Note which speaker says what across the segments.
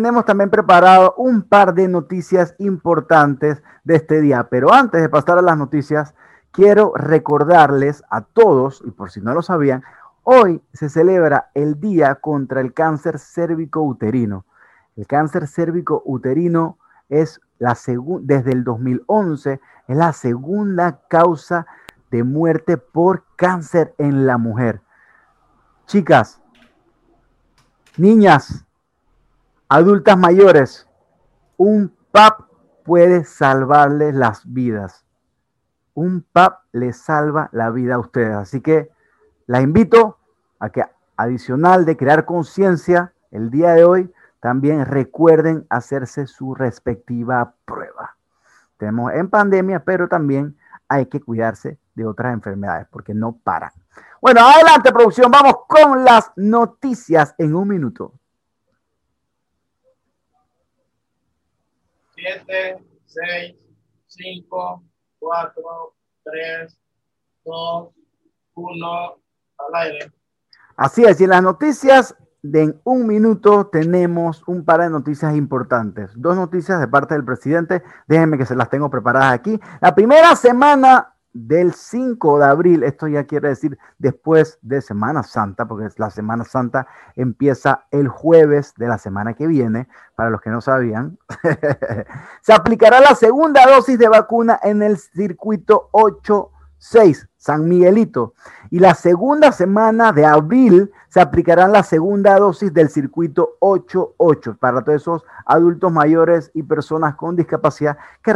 Speaker 1: tenemos también preparado un par de noticias importantes de este día. Pero antes de pasar a las noticias, quiero recordarles a todos, y por si no lo sabían, hoy se celebra el Día contra el Cáncer Cérvico Uterino. El cáncer cérvico uterino es la desde el 2011 es la segunda causa de muerte por cáncer en la mujer. Chicas, niñas, adultas mayores, un PAP puede salvarles las vidas. Un PAP les salva la vida a ustedes. Así que la invito a que, adicional de crear conciencia, el día de hoy también recuerden hacerse su respectiva prueba. Tenemos en pandemia, pero también hay que cuidarse de otras enfermedades porque no paran. Bueno, adelante producción, vamos con las noticias en un minuto.
Speaker 2: 7, 6, 5, 4, 3, 2, 1, al aire.
Speaker 1: Así es, y en las noticias de en un minuto tenemos un par de noticias importantes. Dos noticias de parte del presidente. Déjenme que se las tengo preparadas aquí. La primera semana del 5 de abril, esto ya quiere decir después de Semana Santa, porque la Semana Santa empieza el jueves de la semana que viene, para los que no sabían, se aplicará la segunda dosis de vacuna en el circuito 8-6, San Miguelito, y la segunda semana de abril se aplicará la segunda dosis del circuito 8-8 para todos esos adultos mayores y personas con discapacidad que,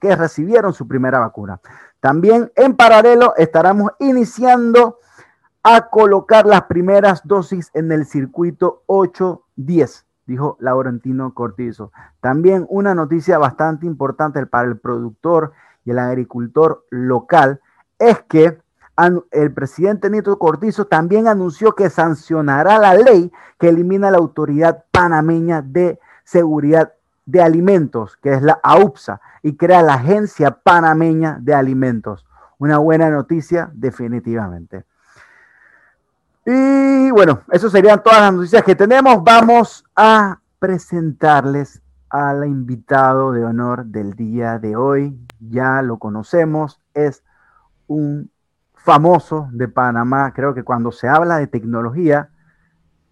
Speaker 1: que recibieron su primera vacuna. También en paralelo estaremos iniciando a colocar las primeras dosis en el circuito 810, dijo Laurentino Cortizo. También una noticia bastante importante para el productor y el agricultor local es que el presidente Nito Cortizo también anunció que sancionará la ley que elimina la Autoridad Panameña de Seguridad de Alimentos, que es la AUPSA, y crea la Agencia Panameña de Alimentos. Una buena noticia, definitivamente. Y bueno, eso serían todas las noticias que tenemos. Vamos a presentarles al invitado de honor del día de hoy. Ya lo conocemos, es un famoso de Panamá. Creo que cuando se habla de tecnología,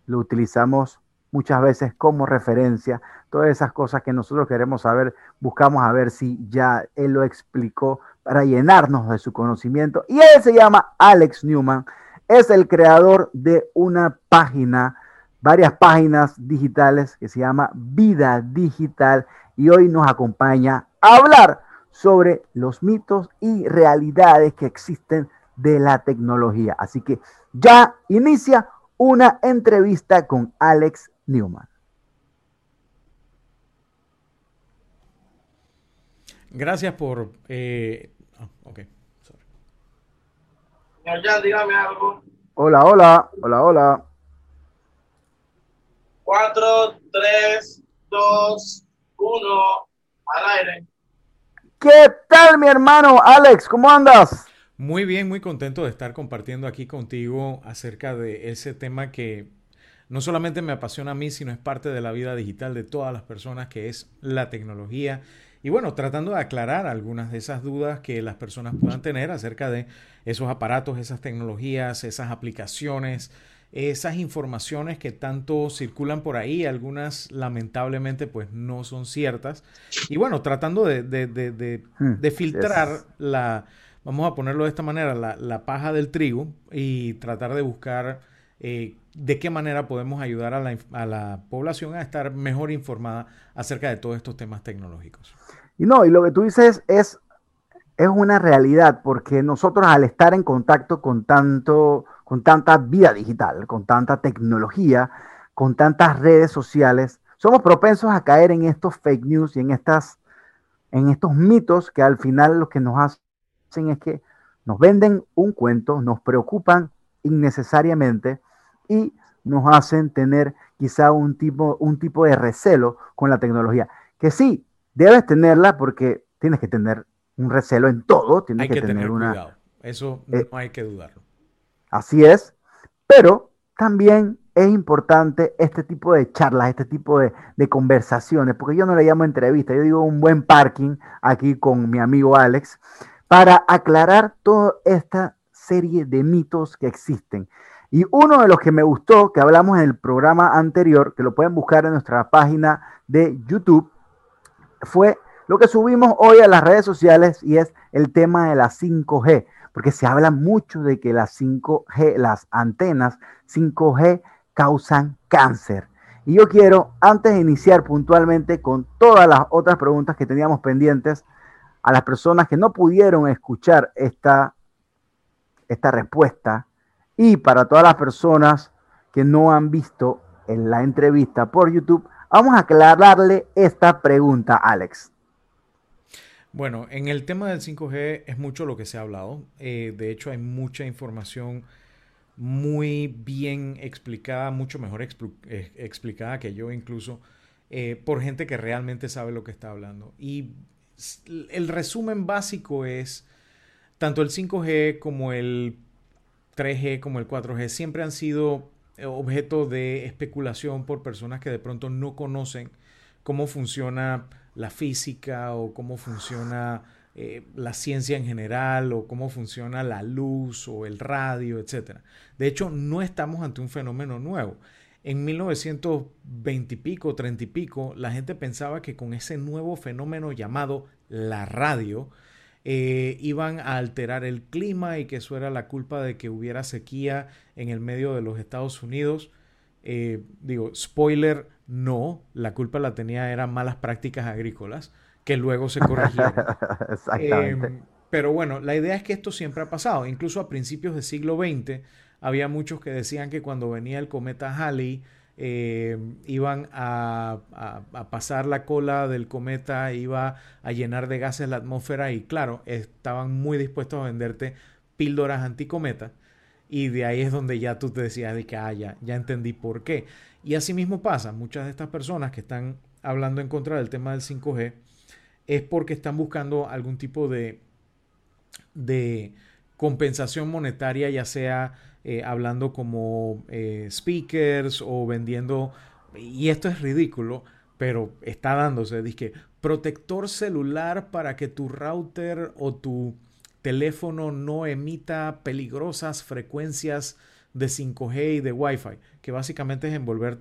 Speaker 1: lo utilizamos muchas veces como referencia todas esas cosas que nosotros queremos saber, buscamos a ver si ya él lo explicó para llenarnos de su conocimiento. Y él se llama Alex Newman, es el creador de una página, varias páginas digitales que se llama Vida Digital y hoy nos acompaña a hablar sobre los mitos y realidades que existen de la tecnología. Así que ya inicia una entrevista con Alex Newman.
Speaker 3: Gracias por... Eh, oh, ok,
Speaker 2: Ya, dígame algo.
Speaker 1: Hola, hola, hola, hola.
Speaker 2: 4, 3, 2, 1, al aire.
Speaker 1: ¿Qué tal, mi hermano Alex? ¿Cómo andas?
Speaker 3: Muy bien, muy contento de estar compartiendo aquí contigo acerca de ese tema que no solamente me apasiona a mí, sino es parte de la vida digital de todas las personas, que es la tecnología y bueno, tratando de aclarar algunas de esas dudas que las personas puedan tener acerca de esos aparatos, esas tecnologías, esas aplicaciones, esas informaciones que tanto circulan por ahí, algunas lamentablemente pues no son ciertas. Y bueno, tratando de, de, de, hmm, filtrar la, vamos a ponerlo de esta manera, la, la, paja del trigo y tratar de buscar eh, de qué manera podemos ayudar a la, a la población a estar mejor informada acerca de todos estos temas tecnológicos.
Speaker 1: Y no, y lo que tú dices es, es una realidad, porque nosotros al estar en contacto con tanto, con tanta vida digital, con tanta tecnología, con tantas redes sociales, somos propensos a caer en estos fake news y en estas, en estos mitos que al final lo que nos hacen es que nos venden un cuento, nos preocupan innecesariamente y nos hacen tener quizá un tipo, un tipo de recelo con la tecnología. Que sí, debes tenerla porque tienes que tener un recelo en todo, tienes
Speaker 3: hay que, tener, una... Cuidado. Eso no eh, hay que dudarlo.
Speaker 1: Así es, pero también es importante este tipo de charlas, este tipo de, de, conversaciones, porque yo no le llamo entrevista, yo digo un buen parking aquí con mi amigo Alex, para aclarar toda esta serie de mitos que existen. Y uno de los que me gustó, que hablamos en el programa anterior, que lo pueden buscar en nuestra página de YouTube, fue lo que subimos hoy a las redes sociales y es el tema de la 5G, porque se habla mucho de que las 5G, las antenas 5G causan cáncer. Y yo quiero, antes de iniciar puntualmente con todas las otras preguntas que teníamos pendientes, a las personas que no pudieron escuchar esta, esta respuesta y para todas las personas que no han visto en la entrevista por YouTube, vamos a aclararle esta pregunta, Alex.
Speaker 3: Bueno, en el tema del 5G es mucho lo que se ha hablado. Eh, de hecho, hay mucha información muy bien explicada, mucho mejor eh, explicada que yo incluso, eh, por gente que realmente sabe lo que está hablando. Y el resumen básico es, tanto el 5G como el 3G, como el 4G, siempre han sido eh, objeto de especulación por personas que de pronto no conocen cómo funciona la física o cómo funciona eh, la ciencia en general o cómo funciona la luz o el radio, etc. De hecho, no estamos ante un fenómeno nuevo. En 1920 y pico, 30 y pico, la gente pensaba que con ese nuevo fenómeno llamado la radio, eh, iban a alterar el clima y que eso era la culpa de que hubiera sequía en el medio de los Estados Unidos. Eh, digo, spoiler, no, la culpa la tenía eran malas prácticas agrícolas que luego se corrigieron. Exactamente. Em, pero bueno, la idea es que esto siempre ha pasado. Incluso a principios del siglo XX había muchos que decían que cuando venía el cometa Halley eh, iban a, pasar la cola del cometa, iba a llenar de gases la atmósfera y claro, estaban muy dispuestos a venderte píldoras anticometa y de ahí es donde ya tú te decías de que, ah, ya, ya entendí por qué. Y así mismo pasa, muchas de estas personas que están hablando en contra del tema del 5G es porque están buscando algún tipo de, de compensación monetaria, ya sea eh, hablando como eh, speakers o vendiendo, y esto es ridículo, pero está dándose, dice, protector celular para que tu router o tu teléfono no emita peligrosas frecuencias de 5G y de Wi-Fi, que básicamente es envolver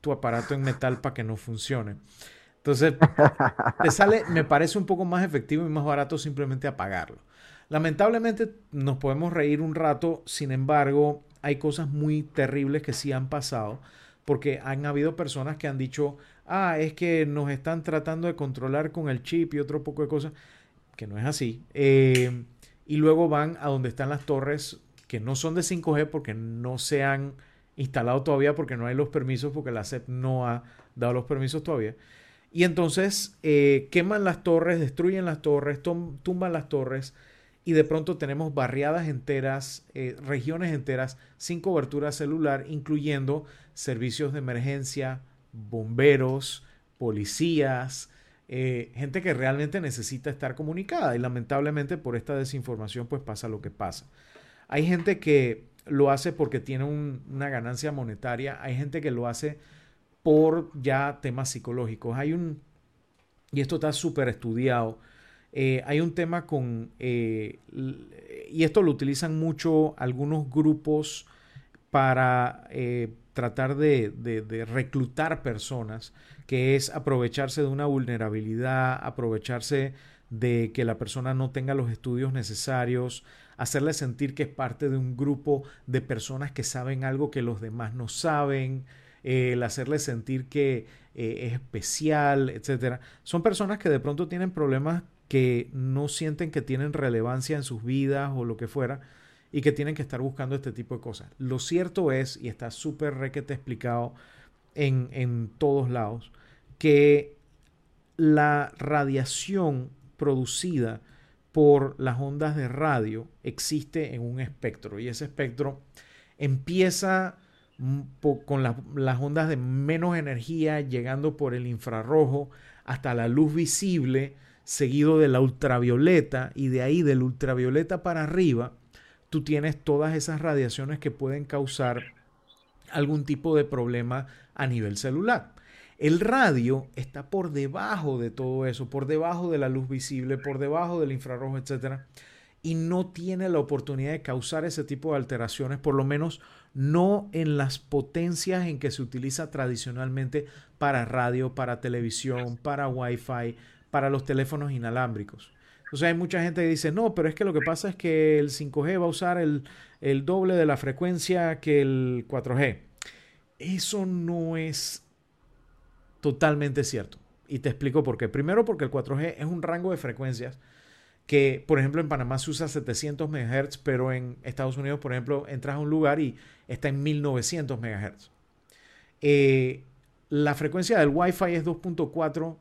Speaker 3: tu aparato en metal para que no funcione. Entonces, te sale, me parece un poco más efectivo y más barato simplemente apagarlo. Lamentablemente nos podemos reír un rato, sin embargo, hay cosas muy terribles que sí han pasado, porque han habido personas que han dicho, ah, es que nos están tratando de controlar con el chip y otro poco de cosas, que no es así. Eh, y luego van a donde están las torres que no son de 5G porque no se han instalado todavía, porque no hay los permisos, porque la SEP no ha dado los permisos todavía. Y entonces eh, queman las torres, destruyen las torres, tumban las torres y de pronto tenemos barriadas enteras, eh, regiones enteras sin cobertura celular, incluyendo servicios de emergencia, bomberos, policías, eh, gente que realmente necesita estar comunicada y lamentablemente por esta desinformación pues pasa lo que pasa. Hay gente que lo hace porque tiene una ganancia monetaria, hay gente que lo hace por ya temas psicológicos. Hay un, y esto está súper estudiado, eh, hay un tema con, eh, y esto lo utilizan mucho algunos grupos para eh, tratar de, de, reclutar personas, que es aprovecharse de una vulnerabilidad, aprovecharse de que la persona no tenga los estudios necesarios, hacerle sentir que es parte de un grupo de personas que saben algo que los demás no saben, el hacerle sentir que es especial, etcétera. Son personas que de pronto tienen problemas que no sienten que tienen relevancia en sus vidas o lo que fuera y que tienen que estar buscando este tipo de cosas. Lo cierto es, y está súper requete explicado en, en todos lados, que la radiación producida por las ondas de radio existe en un espectro y ese espectro empieza con las ondas de menos energía llegando por el infrarrojo hasta la luz visible seguido de la ultravioleta y de ahí del ultravioleta para arriba, tú tienes todas esas radiaciones que pueden causar algún tipo de problema a nivel celular. El radio está por debajo de todo eso, por debajo de la luz visible, por debajo del infrarrojo, etc. Y no tiene la oportunidad de causar ese tipo de alteraciones, por lo menos no en las potencias en que se utiliza tradicionalmente para radio, para televisión, para Wi-Fi, para los teléfonos inalámbricos. Entonces hay mucha gente que dice, no, pero es que lo que pasa es que el 5G va a usar el, el doble de la frecuencia que el 4G. Eso no es totalmente cierto. Y te explico por qué. Primero porque el 4G es un rango de frecuencias que, por ejemplo, en Panamá se usa 700 MHz, pero en Estados Unidos, por ejemplo, entras a un lugar y está en 1900 MHz. Eh, la frecuencia del Wi-Fi es 2.4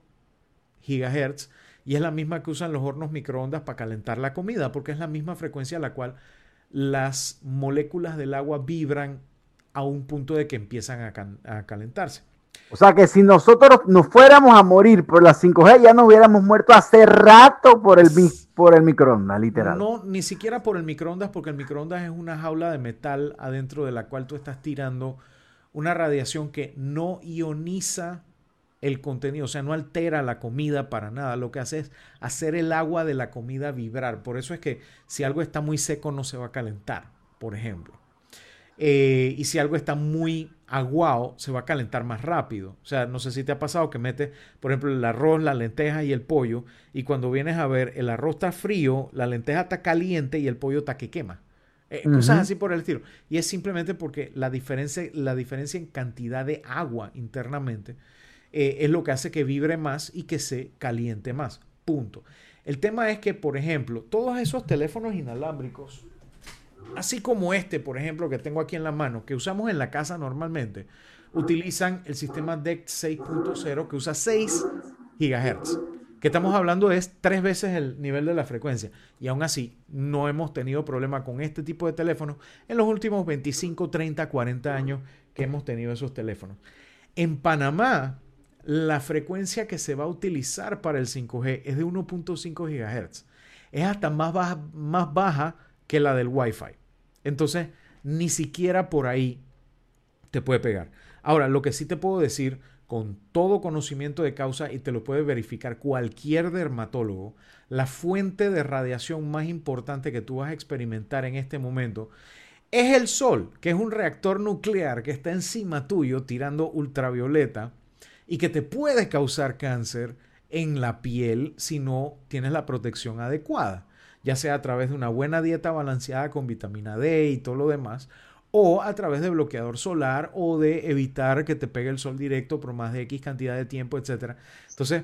Speaker 3: GHz y es la misma que usan los hornos microondas para calentar la comida, porque es la misma frecuencia a la cual las moléculas del agua vibran a un punto de que empiezan a calentarse.
Speaker 1: O sea que si nosotros nos fuéramos a morir por las 5G, ya nos hubiéramos muerto hace rato por el, por el microondas, literal.
Speaker 3: No, ni siquiera por el microondas, porque el microondas es una jaula de metal adentro de la cual tú estás tirando una radiación que no ioniza el contenido, o sea, no altera la comida para nada. Lo que hace es hacer el agua de la comida vibrar. Por eso es que si algo está muy seco no se va a calentar, por ejemplo. Eh, y si algo está muy aguado, se va a calentar más rápido. O sea, no sé si te ha pasado que metes, por ejemplo, el arroz, la lenteja y el pollo, y cuando vienes a ver, el arroz está frío, la lenteja está caliente y el pollo está que quema. Eh, cosas así por el estilo. Y es simplemente porque la diferencia, la diferencia en cantidad de agua internamente eh, es lo que hace que vibre más y que se caliente más. Punto. El tema es que, por ejemplo, todos esos teléfonos inalámbricos así como este, por ejemplo, que tengo aquí en la mano, que usamos en la casa normalmente, utilizan el sistema DECT 6.0 que usa 6 GHz. Que estamos hablando es tres veces el nivel de la frecuencia. Y aún así, no hemos tenido problema con este tipo de teléfonos en los últimos 25, 30, 40 años que hemos tenido esos teléfonos. En Panamá, la frecuencia que se va a utilizar para el 5G es de 1.5 GHz. Es hasta más baja, más baja que la del Wi-Fi. Entonces, ni siquiera por ahí te puede pegar. Ahora, lo que sí te puedo decir con todo conocimiento de causa y te lo puede verificar cualquier dermatólogo, la fuente de radiación más importante que tú vas a experimentar en este momento es el sol, que es un reactor nuclear que está encima tuyo tirando ultravioleta y que te puede causar cáncer en la piel si no tienes la protección adecuada ya sea a través de una buena dieta balanceada con vitamina D y todo lo demás, o a través de bloqueador solar o de evitar que te pegue el sol directo por más de X cantidad de tiempo, etc. Entonces,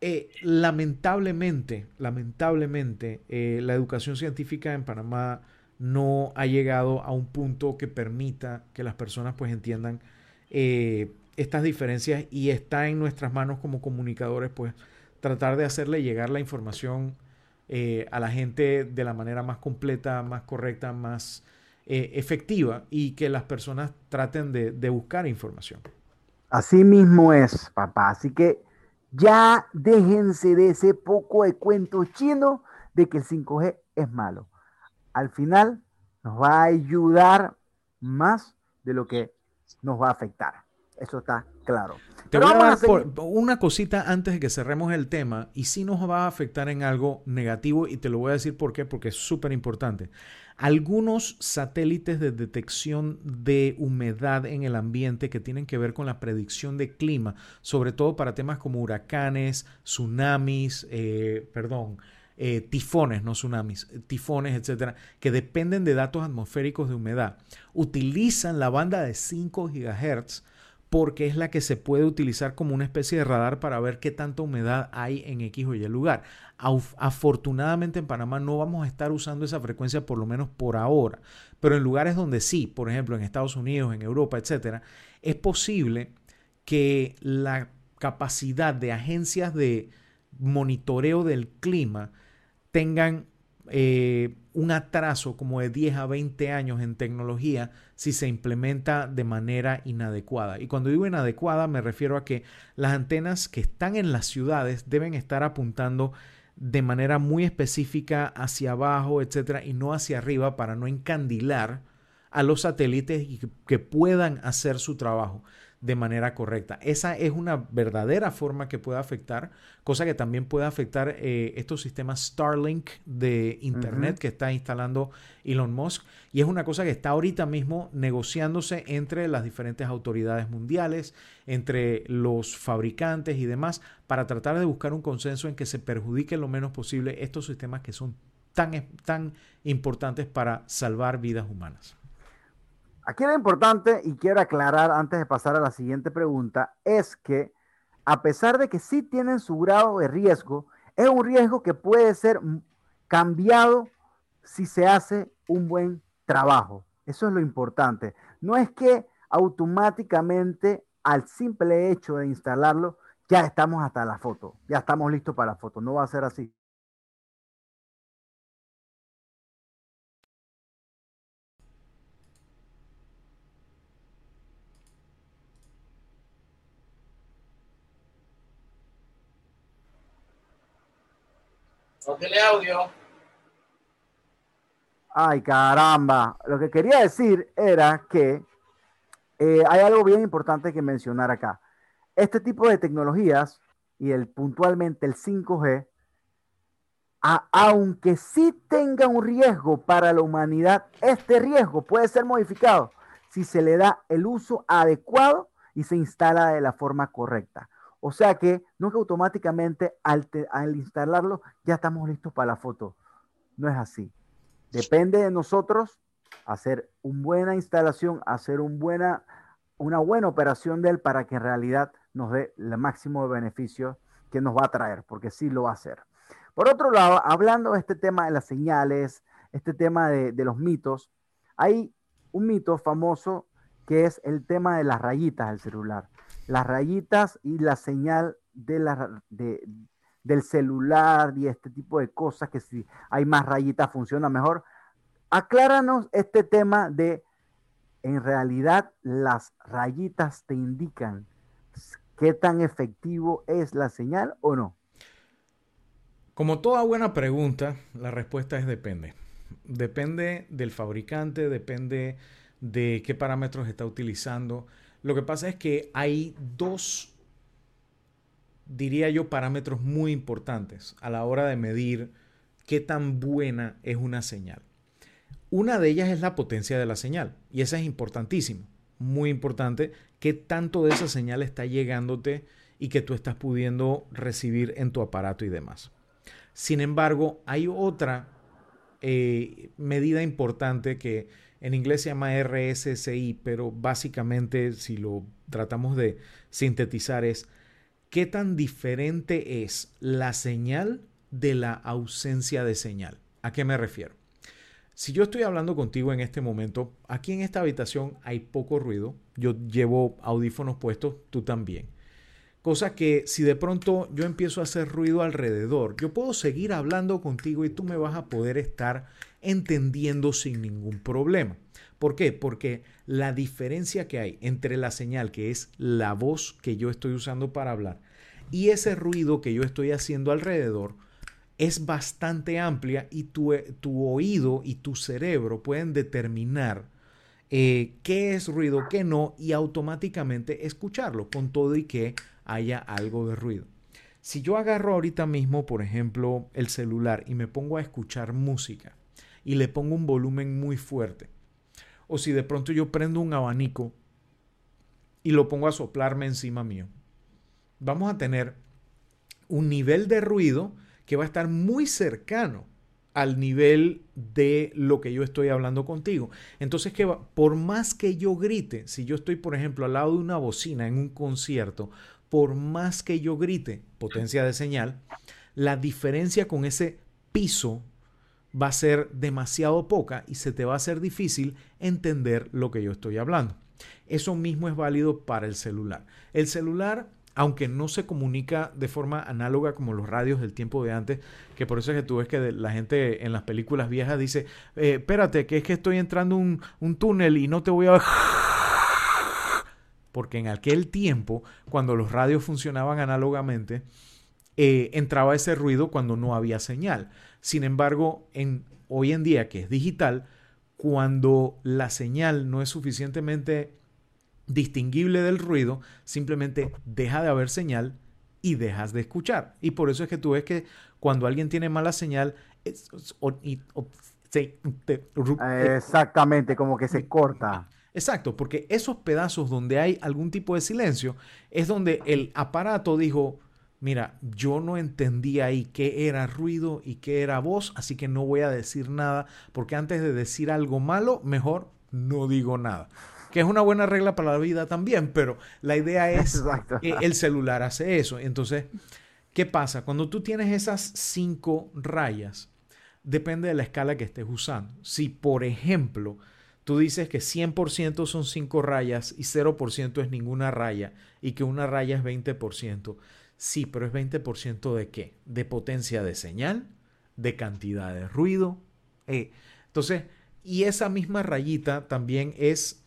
Speaker 3: eh, lamentablemente, lamentablemente, eh, la educación científica en Panamá no ha llegado a un punto que permita que las personas pues entiendan eh, estas diferencias y está en nuestras manos como comunicadores pues tratar de hacerle llegar la información eh, a la gente de la manera más completa, más correcta, más eh, efectiva y que las personas traten de, buscar información.
Speaker 1: Así mismo es, papá. Así que ya déjense de ese poco de cuento chino de que el 5G es malo. Al final nos va a ayudar más de lo que nos va a afectar. Eso está claro.
Speaker 3: Te voy a dar una cosita antes de que cerremos el tema y si nos va a afectar en algo negativo y te lo voy a decir por qué, porque es súper importante. Algunos satélites de detección de humedad en el ambiente que tienen que ver con la predicción de clima, sobre todo para temas como huracanes, tsunamis, eh, perdón, eh, tifones, no tsunamis, tifones, etcétera, que dependen de datos atmosféricos de humedad, utilizan la banda de 5 GHz porque es la que se puede utilizar como una especie de radar para ver qué tanta humedad hay en X o Y lugar. Afortunadamente en Panamá no vamos a estar usando esa frecuencia por lo menos por ahora, pero en lugares donde sí, por ejemplo en Estados Unidos, en Europa, etcétera, es posible que la capacidad de agencias de monitoreo del clima tengan eh, un atraso como de 10 a 20 años en tecnología si se implementa de manera inadecuada. Y cuando digo inadecuada me refiero a que las antenas que están en las ciudades deben estar apuntando de manera muy específica hacia abajo, etcétera, y no hacia arriba para no encandilar a los satélites y que puedan hacer su trabajo de manera correcta. Esa es una verdadera forma que puede afectar, cosa que también puede afectar eh, estos sistemas Starlink de Internet que está instalando Elon Musk. Y es una cosa que está ahorita mismo negociándose entre las diferentes autoridades mundiales, entre los fabricantes y demás, para tratar de buscar un consenso en que se perjudique lo menos posible estos sistemas que son tan, tan importantes para salvar vidas humanas.
Speaker 1: Aquí lo importante, y quiero aclarar antes de pasar a la siguiente pregunta, es que a pesar de que sí tienen su grado de riesgo, es un riesgo que puede ser cambiado si se hace un buen trabajo. Eso es lo importante. No es que automáticamente al simple hecho de instalarlo ya estamos hasta la foto, ya estamos listos para la foto. No va a ser así.
Speaker 2: Audio.
Speaker 1: Ay, caramba. Lo que quería decir era que eh, hay algo bien importante que mencionar acá. Este tipo de tecnologías y el puntualmente el 5G, aunque sí tenga un riesgo para la humanidad, este riesgo puede ser modificado si se le da el uso adecuado y se instala de la forma correcta. O sea que no que automáticamente al, instalarlo ya estamos listos para la foto. No es así. Depende de nosotros hacer una buena instalación, hacer una buena operación de él para que en realidad nos dé el máximo de beneficio que nos va a traer, porque sí lo va a hacer. Por otro lado, hablando de este tema de las señales, este tema de los mitos, hay un mito famoso que es el tema de las rayitas del celular las rayitas y la señal de la, de, del celular y este tipo de cosas, que si hay más rayitas funciona mejor. Acláranos este tema de, en realidad, las rayitas te indican qué tan efectivo es la señal o no.
Speaker 3: Como toda buena pregunta, la respuesta es depende. Depende del fabricante, depende de qué parámetros está utilizando. Lo que pasa es que hay dos, diría yo, parámetros muy importantes a la hora de medir qué tan buena es una señal. Una de ellas es la potencia de la señal y esa es importantísimo, muy importante, qué tanto de esa señal está llegándote y que tú estás pudiendo recibir en tu aparato y demás. Sin embargo, hay otra eh, medida importante que en inglés se llama RSSI, pero básicamente si lo tratamos de sintetizar es qué tan diferente es la señal de la ausencia de señal. ¿A qué me refiero? Si yo estoy hablando contigo en este momento, aquí en esta habitación hay poco ruido, yo llevo audífonos puestos, tú también. Cosa que si de pronto yo empiezo a hacer ruido alrededor, yo puedo seguir hablando contigo y tú me vas a poder estar entendiendo sin ningún problema. ¿Por qué? Porque la diferencia que hay entre la señal, que es la voz que yo estoy usando para hablar, y ese ruido que yo estoy haciendo alrededor, es bastante amplia y tu, tu oído y tu cerebro pueden determinar eh, qué es ruido, qué no, y automáticamente escucharlo, con todo y que haya algo de ruido. Si yo agarro ahorita mismo, por ejemplo, el celular y me pongo a escuchar música y le pongo un volumen muy fuerte, o si de pronto yo prendo un abanico y lo pongo a soplarme encima mío, vamos a tener un nivel de ruido que va a estar muy cercano al nivel de lo que yo estoy hablando contigo. Entonces, que por más que yo grite, si yo estoy, por ejemplo, al lado de una bocina en un concierto, por más que yo grite, potencia de señal, la diferencia con ese piso va a ser demasiado poca y se te va a hacer difícil entender lo que yo estoy hablando. Eso mismo es válido para el celular. El celular, aunque no se comunica de forma análoga como los radios del tiempo de antes, que por eso es que tú ves que la gente en las películas viejas dice, eh, espérate, que es que estoy entrando un, un túnel y no te voy a porque en aquel tiempo, cuando los radios funcionaban análogamente, eh, entraba ese ruido cuando no había señal. Sin embargo, en, hoy en día que es digital, cuando la señal no es suficientemente distinguible del ruido, simplemente deja de haber señal y dejas de escuchar. Y por eso es que tú ves que cuando alguien tiene mala señal,
Speaker 1: Exactamente, como que se corta.
Speaker 3: Exacto, porque esos pedazos donde hay algún tipo de silencio es donde el aparato dijo, mira, yo no entendía ahí qué era ruido y qué era voz, así que no voy a decir nada, porque antes de decir algo malo, mejor no digo nada. Que es una buena regla para la vida también, pero la idea es que el celular hace eso. Entonces, ¿qué pasa? Cuando tú tienes esas cinco rayas, depende de la escala que estés usando. Si, por ejemplo, tú dices que 100% son cinco rayas y 0% es ninguna raya y que una raya es 20%, Sí, pero es 20% de qué? De potencia de señal, de cantidad de ruido. Eh, entonces, y esa misma rayita también es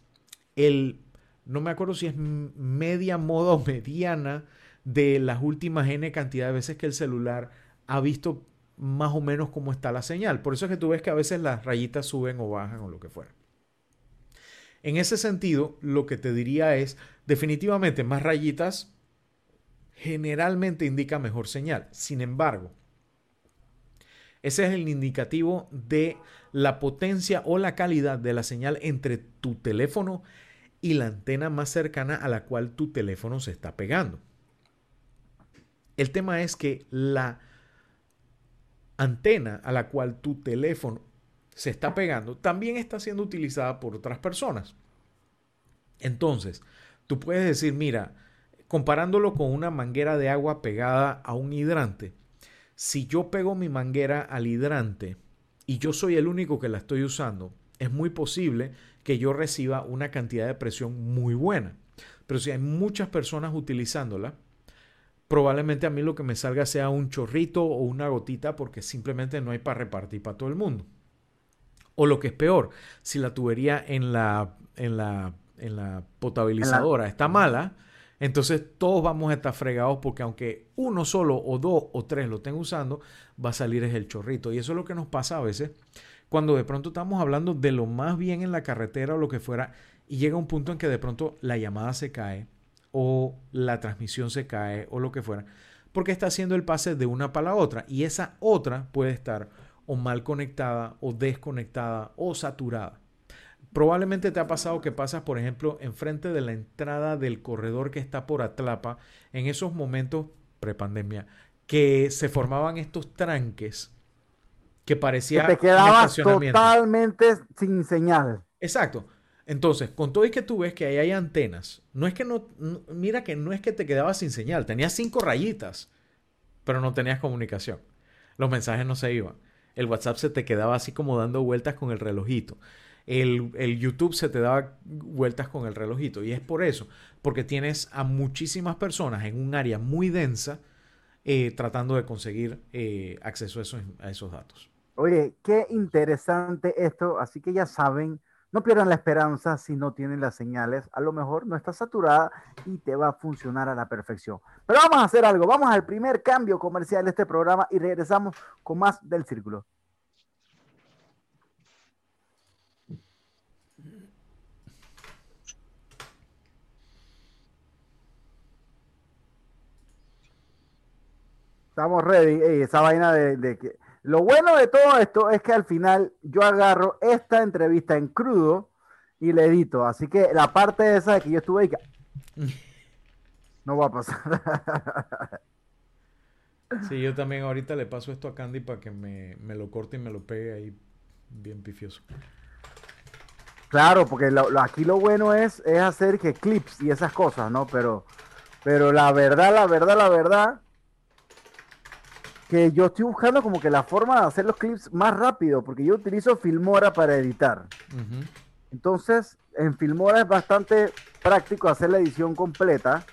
Speaker 3: el, no me acuerdo si es media moda o mediana de las últimas n cantidad de veces que el celular ha visto más o menos cómo está la señal. Por eso es que tú ves que a veces las rayitas suben o bajan o lo que fuera. En ese sentido, lo que te diría es, definitivamente más rayitas generalmente indica mejor señal. Sin embargo, ese es el indicativo de la potencia o la calidad de la señal entre tu teléfono y la antena más cercana a la cual tu teléfono se está pegando. El tema es que la antena a la cual tu teléfono se está pegando también está siendo utilizada por otras personas. Entonces, tú puedes decir, mira, comparándolo con una manguera de agua pegada a un hidrante. Si yo pego mi manguera al hidrante y yo soy el único que la estoy usando, es muy posible que yo reciba una cantidad de presión muy buena. Pero si hay muchas personas utilizándola, probablemente a mí lo que me salga sea un chorrito o una gotita porque simplemente no hay para repartir para todo el mundo. O lo que es peor, si la tubería en la, en la, en la potabilizadora está mala, entonces todos vamos a estar fregados porque aunque uno solo o dos o tres lo estén usando, va a salir es el chorrito. Y eso es lo que nos pasa a veces cuando de pronto estamos hablando de lo más bien en la carretera o lo que fuera y llega un punto en que de pronto la llamada se cae o la transmisión se cae o lo que fuera porque está haciendo el pase de una para la otra y esa otra puede estar o mal conectada o desconectada o saturada. Probablemente te ha pasado que pasas, por ejemplo, enfrente de la entrada del corredor que está por Atlapa, en esos momentos prepandemia, que se formaban estos tranques que parecía
Speaker 1: que te quedabas totalmente sin señal.
Speaker 3: Exacto. Entonces, con todo y que tú ves que ahí hay antenas, no es que no, mira que no es que te quedabas sin señal, tenías cinco rayitas, pero no tenías comunicación. Los mensajes no se iban. El WhatsApp se te quedaba así como dando vueltas con el relojito el, YouTube se te da vueltas con el relojito. Y es por eso, porque tienes a muchísimas personas en un área muy densa eh, tratando de conseguir eh, acceso a esos, a esos datos.
Speaker 1: Oye, qué interesante esto. Así que ya saben, no pierdan la esperanza si no tienen las señales. A lo mejor no está saturada y te va a funcionar a la perfección. Pero vamos a hacer algo. Vamos al primer cambio comercial de este programa y regresamos con más del círculo. Estamos ready. esa vaina de, que. Lo bueno de todo esto es que al final yo agarro esta entrevista en crudo y le edito. Así que la parte esa de que yo estuve ahí. No va a pasar.
Speaker 3: sí, yo también ahorita le paso esto a Candy para que me, lo corte y me lo pegue ahí bien pifioso.
Speaker 1: Claro, porque aquí lo bueno es, es hacer que clips y esas cosas, ¿no? Pero, pero la verdad, la verdad, la verdad que yo estoy buscando como que la forma de hacer los clips más rápido, porque yo utilizo Filmora para editar. Entonces, en Filmora es bastante práctico hacer la edición completa.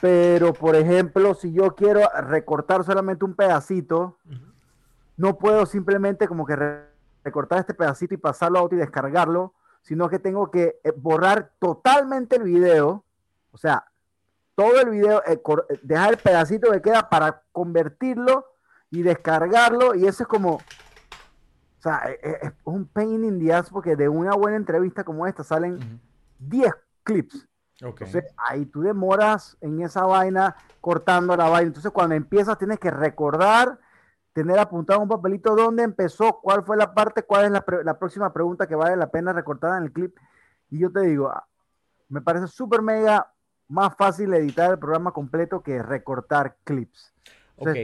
Speaker 1: Pero, por ejemplo, si yo quiero recortar solamente un pedacito, no puedo simplemente como que recortar este pedacito y pasarlo a otro y descargarlo, sino que tengo que eh, borrar totalmente el video. O sea, todo el video, eh, eh, dejar el pedacito que queda para convertirlo y descargarlo. Y eso es como, O sea, e, e, es, un pain in the ass porque de una buena entrevista como esta salen 10 clips. Entonces ahí tú demoras en esa vaina cortando la vaina. Entonces cuando empiezas tienes que recordar, tener apuntado un papelito dónde empezó, cuál fue la parte, cuál es la, la próxima pregunta que vale la pena recortar en el clip. Y yo te digo, ah, me parece súper mega más fácil editar el programa completo que recortar clips.
Speaker 3: ok,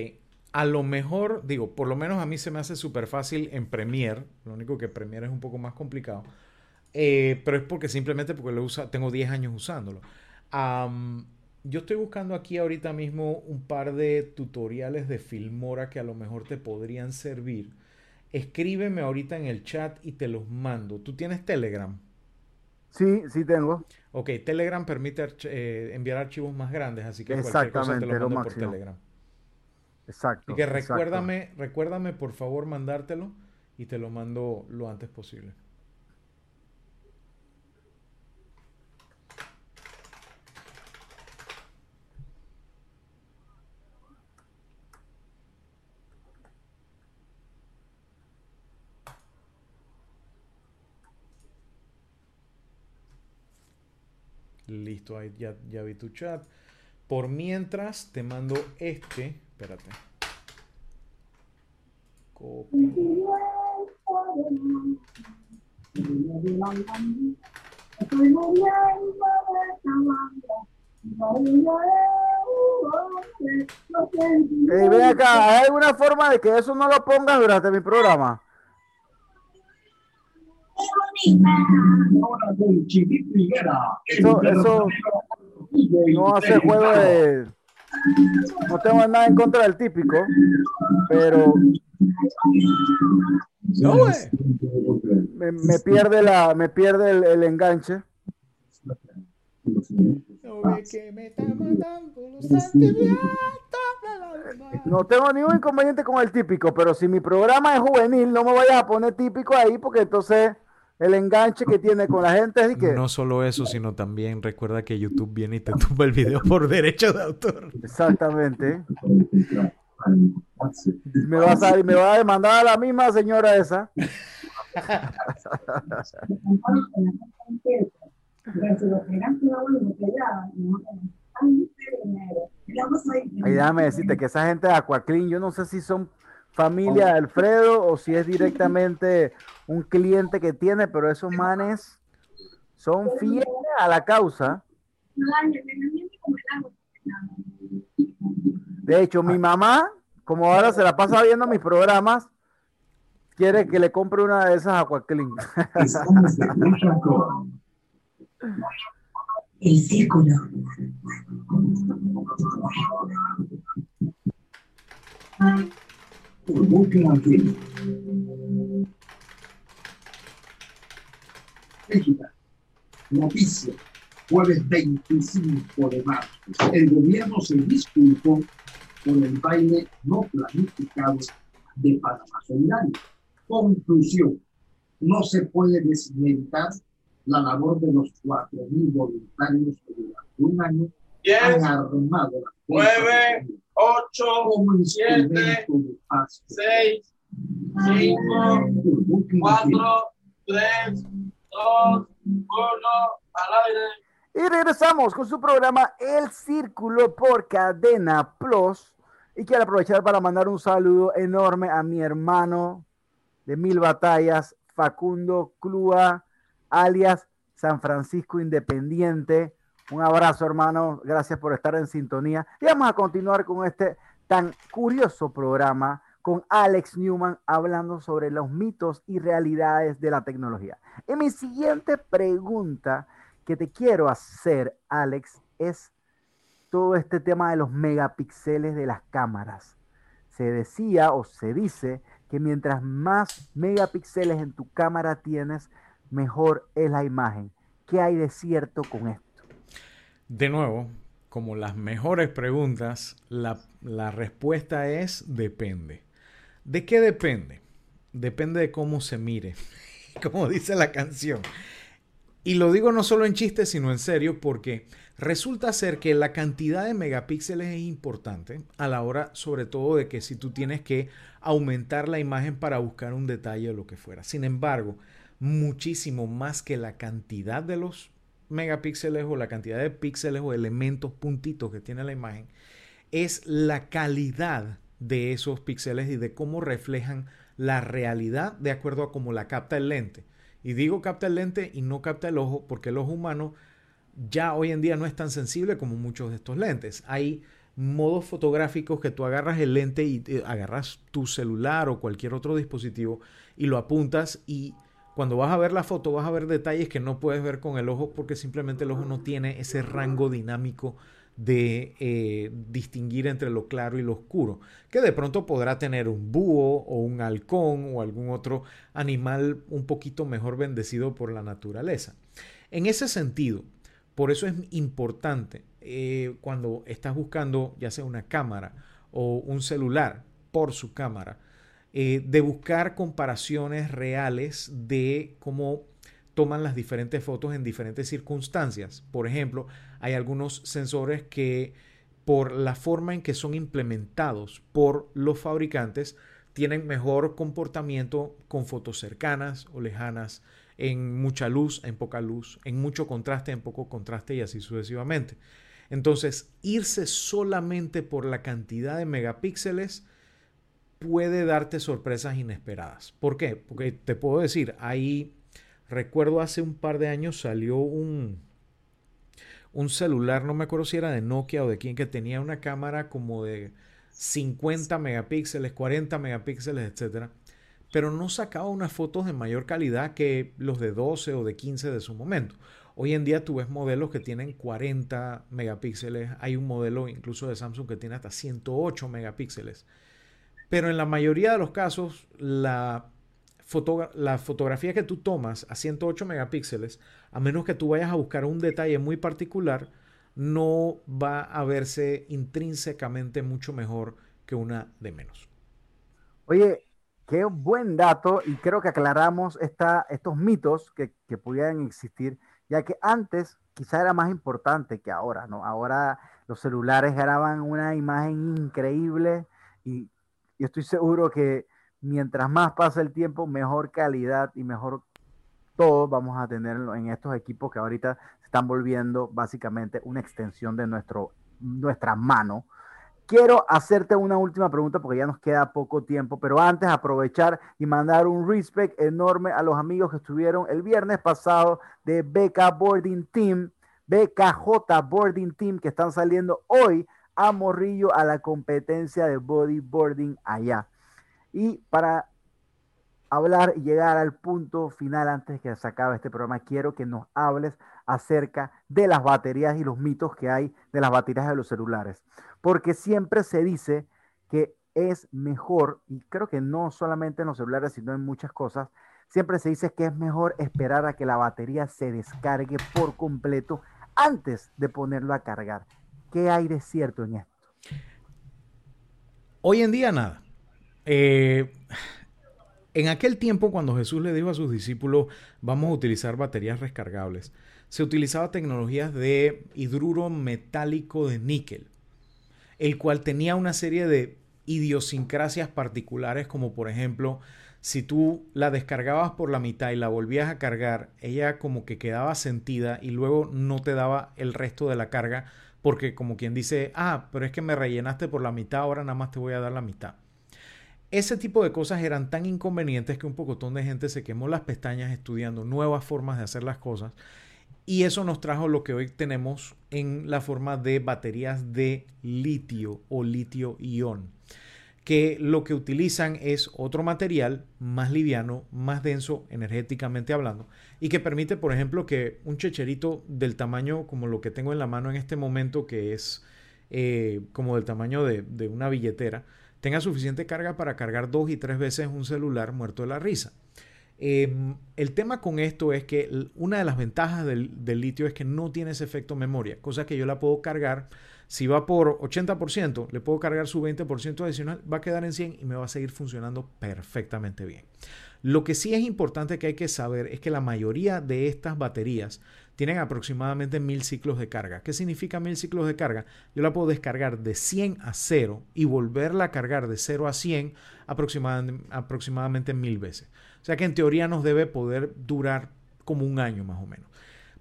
Speaker 3: a lo mejor, digo, por lo menos a mí se me hace súper fácil en Premiere, lo único que Premiere es un poco más complicado, eh, pero es porque simplemente porque lo usa, tengo 10 años usándolo. yo estoy buscando aquí ahorita mismo un par de tutoriales de Filmora que a lo mejor te podrían servir. Escríbeme ahorita en el chat y te los mando. ¿Tú tienes Telegram?
Speaker 1: Sí, sí tengo.
Speaker 3: Ok, Telegram permite eh, enviar archivos más grandes, así que cualquier cosa te lo mando por Telegram.
Speaker 1: Exacto.
Speaker 3: Así que recuérdame, recuérdame por favor mandártelo y te lo mando lo antes posible. Listo, ahí ya, vi tu chat. Por mientras te mando este. Espérate. Copy.
Speaker 1: Hey, ven acá, ¿hay alguna forma de que eso no lo pongas durante mi programa? Eso, eso no hace juego de. No tengo nada en contra del típico, pero.
Speaker 3: No,
Speaker 1: me, me, pierde la, me pierde el, el enganche. No tengo ningún inconveniente con el típico, pero si mi programa es juvenil, no me vayas a poner típico ahí porque entonces el enganche que tiene con la gente es que...
Speaker 3: No solo eso, sino también recuerda que YouTube viene y te tumba el video por derecho de autor.
Speaker 1: Exactamente. Me va a, me va a demandar a la misma señora esa. Ahí déjame decirte que esa gente de Aquaclean, yo no sé si son familia de Alfredo o si es directamente un cliente que tiene, pero esos manes son fieles a la causa. De hecho, mi mamá, como ahora se la pasa viendo mis programas, quiere que le compre una de esas Aquaclean.
Speaker 4: El círculo.
Speaker 5: Noticia. Jueves 25 de marzo. El gobierno se disculpó por el baile no planificado de Panamá Solidario. Conclusión. No se puede desmeditar la labor de los 4.000 voluntarios que durante un año han armado la
Speaker 2: 9, 8, 7, 6, 5, 4, 3, 2, 1, al aire.
Speaker 1: Y regresamos con su programa El Círculo por Cadena Plus. Y quiero aprovechar para mandar un saludo enorme a mi hermano de mil batallas, Facundo Clua alias San Francisco Independiente. Un abrazo, hermano. Gracias por estar en sintonía. Y vamos a continuar con este tan curioso programa con Alex Newman hablando sobre los mitos y realidades de la tecnología. Y mi siguiente pregunta que te quiero hacer, Alex, es todo este tema de los megapíxeles de las cámaras. Se decía o se dice que mientras más megapíxeles en tu cámara tienes, mejor es la imagen. ¿Qué hay de cierto con esto?
Speaker 3: De nuevo, como las mejores preguntas, la, respuesta es depende. ¿De qué depende? Depende de cómo se mire, como dice la canción. Y lo digo no solo en chiste, sino en serio, porque resulta ser que la cantidad de megapíxeles es importante a la hora, sobre todo, de que si tú tienes que aumentar la imagen para buscar un detalle o lo que fuera. Sin embargo, muchísimo más que la cantidad de los megapíxeles o la cantidad de píxeles o elementos, puntitos que tiene la imagen, es la calidad de esos píxeles y de cómo reflejan la realidad de acuerdo a cómo la capta el lente. Y digo capta el lente y no capta el ojo porque el ojo humano ya hoy en día no es tan sensible como muchos de estos lentes. Hay modos fotográficos que tú agarras el lente y agarras tu celular o cualquier otro dispositivo y lo apuntas y cuando vas a ver la foto vas a ver detalles que no puedes ver con el ojo porque simplemente el ojo no tiene ese rango dinámico de eh, distinguir entre lo claro y lo oscuro, que de pronto podrá tener un búho o un halcón o algún otro animal un poquito mejor bendecido por la naturaleza. En ese sentido, por eso es importante eh, cuando estás buscando ya sea una cámara o un celular por su cámara, eh, de buscar comparaciones reales de cómo toman las diferentes fotos en diferentes circunstancias. Por ejemplo, hay algunos sensores que por la forma en que son implementados por los fabricantes, tienen mejor comportamiento con fotos cercanas o lejanas, en mucha luz, en poca luz, en mucho contraste, en poco contraste y así sucesivamente. Entonces, irse solamente por la cantidad de megapíxeles puede darte sorpresas inesperadas. ¿Por qué? Porque te puedo decir, hay Recuerdo hace un par de años salió un, un celular, no me acuerdo si era de Nokia o de quién, que tenía una cámara como de 50 megapíxeles, 40 megapíxeles, etcétera, pero no sacaba unas fotos de mayor calidad que los de 12 o de 15 de su momento. Hoy en día tú ves modelos que tienen 40 megapíxeles, hay un modelo incluso de Samsung que tiene hasta 108 megapíxeles. Pero en la mayoría de los casos la la fotografía que tú tomas a 108 megapíxeles, a menos que tú vayas a buscar un detalle muy particular, no va a verse intrínsecamente mucho mejor que una de menos.
Speaker 1: Oye, qué buen dato y creo que aclaramos esta, estos mitos que, que pudieran existir, ya que antes quizá era más importante que ahora, ¿no? Ahora los celulares graban una imagen increíble y, y estoy seguro que mientras más pasa el tiempo, mejor calidad y mejor todo vamos a tener en estos equipos que ahorita se están volviendo básicamente una extensión de nuestro, nuestra mano. Quiero hacerte una última pregunta porque ya nos queda poco tiempo, pero antes aprovechar y mandar un respect enorme a los amigos que estuvieron el viernes pasado de BK Boarding Team, BKJ Boarding Team, que están saliendo hoy a Morrillo a la competencia de bodyboarding allá. Y para hablar y llegar al punto final antes que se acabe este programa, quiero que nos hables acerca de las baterías y los mitos que hay de las baterías de los celulares. Porque siempre se dice que es mejor, y creo que no solamente en los celulares, sino en muchas cosas, siempre se dice que es mejor esperar a que la batería se descargue por completo antes de ponerlo a cargar. ¿Qué hay de cierto en esto?
Speaker 3: Hoy en día nada. Eh, en aquel tiempo, cuando Jesús le dijo a sus discípulos, vamos a utilizar baterías recargables, se utilizaba tecnologías de hidruro metálico de níquel, el cual tenía una serie de idiosincrasias particulares, como por ejemplo, si tú la descargabas por la mitad y la volvías a cargar, ella como que quedaba sentida y luego no te daba el resto de la carga, porque como quien dice, ah, pero es que me rellenaste por la mitad, ahora nada más te voy a dar la mitad. Ese tipo de cosas eran tan inconvenientes que un pocotón de gente se quemó las pestañas estudiando nuevas formas de hacer las cosas. Y eso nos trajo lo que hoy tenemos en la forma de baterías de litio o litio-ion, que lo que utilizan es otro material más liviano, más denso energéticamente hablando, y que permite, por ejemplo, que un checherito del tamaño como lo que tengo en la mano en este momento, que es eh, como del tamaño de, de una billetera, tenga suficiente carga para cargar dos y tres veces un celular muerto de la risa. Em, el tema con esto es que una de las ventajas del, litio es que no tiene ese efecto memoria, cosa que yo la puedo cargar Si va por 80%, le puedo cargar su 20% adicional, va a quedar en 100 y me va a seguir funcionando perfectamente bien. Lo que sí es importante que hay que saber es que la mayoría de estas baterías tienen aproximadamente mil ciclos de carga. ¿Qué significa mil ciclos de carga? Yo la puedo descargar de 100 a 0 y volverla a cargar de 0 a 100 aproximadamente, aproximadamente mil veces. O sea que en teoría nos debe poder durar como un año más o menos.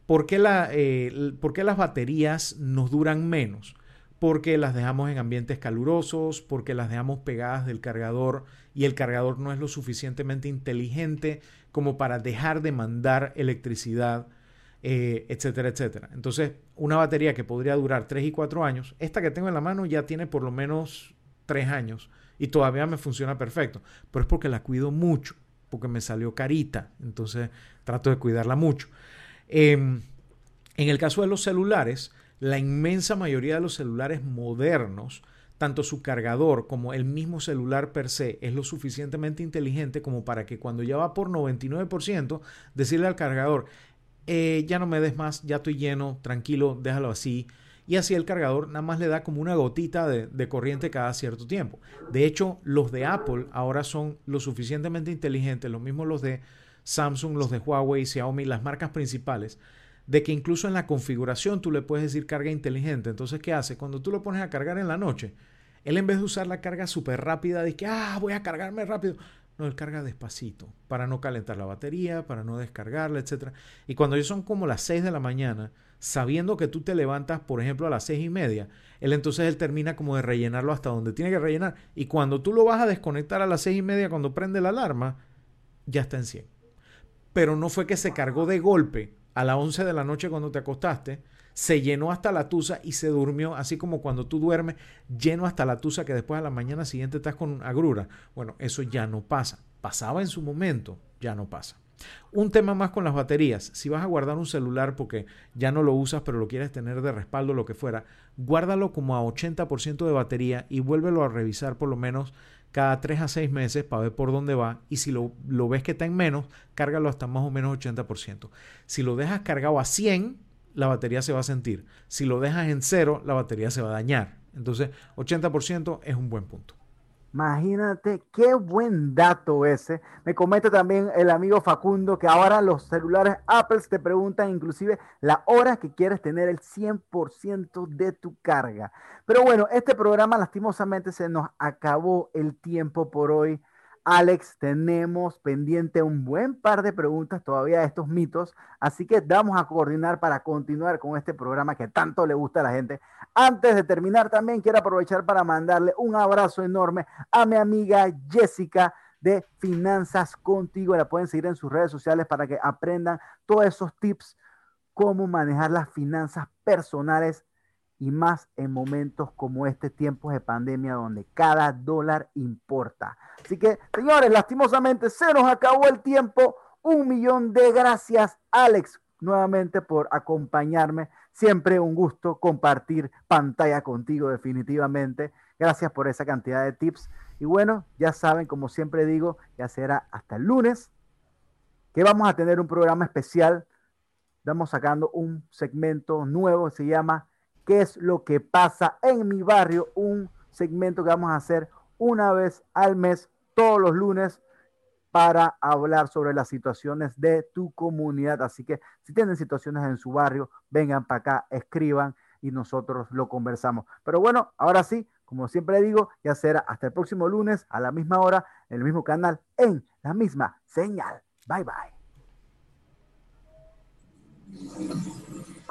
Speaker 3: ¿Por qué, la, eh, ¿Por qué las baterías nos duran menos? Porque las dejamos en ambientes calurosos, porque las dejamos pegadas del cargador y el cargador no es lo suficientemente inteligente como para dejar de mandar electricidad eh, etcétera, etcétera. Entonces, una batería que podría durar 3 y 4 años, esta que tengo en la mano ya tiene por lo menos 3 años y todavía me funciona perfecto, pero es porque la cuido mucho, porque me salió carita, entonces trato de cuidarla mucho. Em, en el caso de los celulares, la inmensa mayoría de los celulares modernos, tanto su cargador como el mismo celular per se es lo suficientemente inteligente como para que cuando ya va por 99%, decirle al cargador, eh, ya no me des más, ya estoy lleno, tranquilo, déjalo así. Y así el cargador nada más le da como una gotita de, corriente cada cierto tiempo. De hecho, los de Apple ahora son lo suficientemente inteligentes, los mismos los de Samsung, los de Huawei, Xiaomi, las marcas principales, de que incluso en la configuración tú le puedes decir carga inteligente. Entonces, ¿qué hace? Cuando tú lo pones a cargar en la noche, él en vez de usar la carga súper rápida de que, ah, voy a cargarme rápido, no, él carga despacito para no calentar la batería, para no descargarla, etc. Y cuando son como las 6 de la mañana, sabiendo que tú te levantas, por ejemplo, a las 6 y media, él entonces él termina como de rellenarlo hasta donde tiene que rellenar. Y cuando tú lo vas a desconectar a las 6 y media, cuando prende la alarma, ya está en 100. Pero no fue que se cargó de golpe a las 11 de la noche cuando te acostaste, se llenó hasta la tusa y se durmió, así como cuando tú duermes lleno hasta la tusa que después a la mañana siguiente estás con agrura. Bueno, eso ya no pasa. Pasaba en su momento, ya no pasa. Un tema más con las baterías. Si vas a guardar un celular porque ya no lo usas pero lo quieres tener de respaldo, lo que fuera, guárdalo como a 80% de batería y vuélvelo a revisar por lo menos cada 3 a 6 meses para ver por dónde va. Y si lo, lo ves que está en menos, cárgalo hasta más o menos 80%. Si lo dejas cargado a 100, la batería se va a sentir. Si lo dejas en cero, la batería se va a dañar. Entonces, 80% es un buen punto.
Speaker 1: Imagínate qué buen dato ese. Me comenta también el amigo Facundo que ahora los celulares Apple te preguntan inclusive la hora que quieres tener el 100% de tu carga. Pero bueno, este programa lastimosamente se nos acabó el tiempo por hoy. Alex, tenemos pendiente un buen par de preguntas todavía de estos mitos, así que vamos a coordinar para continuar con este programa que tanto le gusta a la gente. Antes de terminar, también quiero aprovechar para mandarle un abrazo enorme a mi amiga Jessica de Finanzas Contigo. La pueden seguir en sus redes sociales para que aprendan todos esos tips, cómo manejar las finanzas personales y más en momentos como este tiempo de pandemia donde cada dólar importa. Así que, señores, lastimosamente se nos acabó el tiempo. Un millón de gracias, Alex, nuevamente por acompañarme. Siempre un gusto compartir pantalla contigo, definitivamente. Gracias por esa cantidad de tips. Y bueno, ya saben, como siempre digo, ya será hasta el lunes que vamos a tener un programa especial. Estamos sacando un segmento nuevo, se llama ¿Qué es lo que pasa en mi barrio? Un segmento que vamos a hacer una vez al mes todos los lunes para hablar sobre las situaciones de tu comunidad. Así que si tienen situaciones en su barrio, vengan para acá, escriban y nosotros lo conversamos. Pero bueno, ahora sí, como siempre digo, ya será hasta el próximo lunes a la misma hora, en el mismo canal, en la misma señal. Bye bye.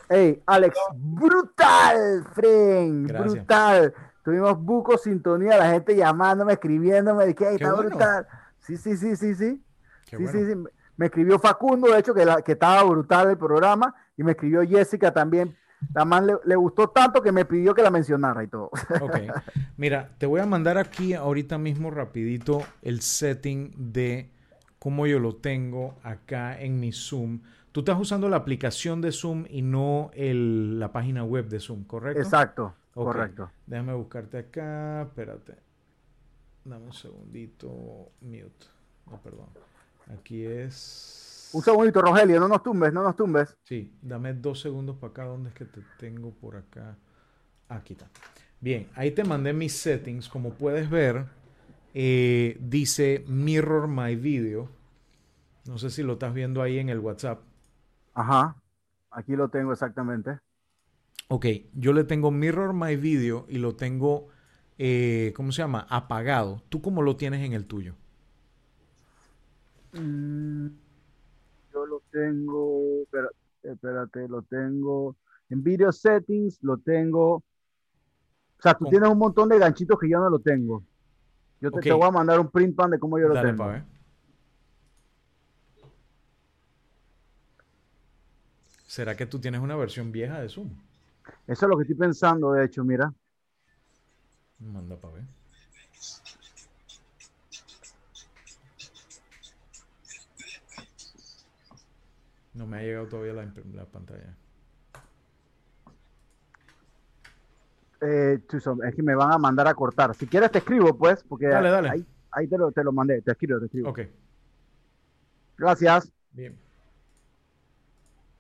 Speaker 1: Hey, Alex, brutal, friend, brutal. Tuvimos buco sintonía, la gente llamándome, escribiéndome, de que está brutal. Sí, sí, sí, sí, sí. sí, sí, sí. Me escribió Facundo, de hecho, que, que estaba brutal el programa, y me escribió Jessica también. La más le, gustó tanto que me pidió que la mencionara y todo.
Speaker 3: Ok. Mira, te voy a mandar aquí ahorita mismo rapidito el setting de cómo yo lo tengo acá en mi Zoom. Tú estás usando la aplicación de Zoom y no la página web de Zoom, ¿correcto?
Speaker 1: Exacto. Correcto.
Speaker 3: Déjame buscarte acá. Espérate. Dame un segundito. Mute. No, perdón. Aquí es.
Speaker 1: Un segundito, Rogelio. No nos tumbes, no nos tumbes.
Speaker 3: Sí, dame dos segundos para acá. ¿Dónde es que te tengo por acá? Aquí está. Bien, ahí te mandé mis settings. Como puedes ver, eh, dice Mirror My Video. No sé si lo estás viendo ahí en el WhatsApp.
Speaker 1: Ajá, aquí lo tengo exactamente.
Speaker 3: Ok, yo le tengo Mirror My Video y lo tengo, eh, ¿cómo se llama? Apagado. ¿Tú cómo lo tienes en el tuyo?
Speaker 1: Mm, yo lo tengo, espérate, espérate, lo tengo en Video Settings, lo tengo. O sea, tú
Speaker 3: Con-
Speaker 1: tienes un montón de ganchitos que yo no lo tengo. Yo te, te voy a mandar un print pan de cómo yo lo tengo.
Speaker 3: pa' ver. ¿Será que tú tienes una versión vieja de Zoom?
Speaker 1: Eso es lo que estoy pensando, de hecho, mira.
Speaker 3: Manda para ver. No me ha llegado todavía la, pantalla.
Speaker 1: Eh, es que me van a mandar a cortar. Si quieres te escribo, pues, porque
Speaker 3: Dale, dale.
Speaker 1: ahí, ahí te, lo, te lo mandé. Te escribo, te escribo.
Speaker 3: Ok,
Speaker 1: Gracias.
Speaker 3: bien.